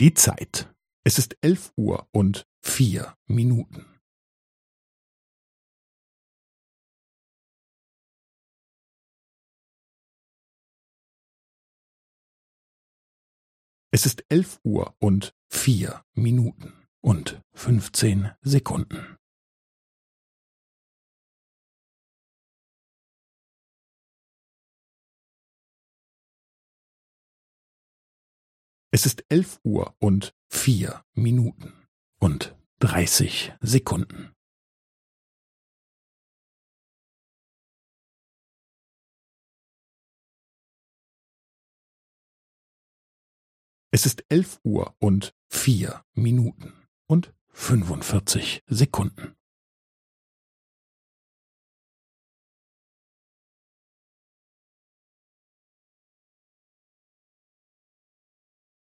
Die Zeit. Es ist elf Uhr und vier Minuten. Es ist elf Uhr und vier Minuten und fünfzehn Sekunden. Es ist elf Uhr und vier Minuten und dreißig Sekunden. Es ist elf Uhr und vier Minuten und fünfundvierzig Sekunden.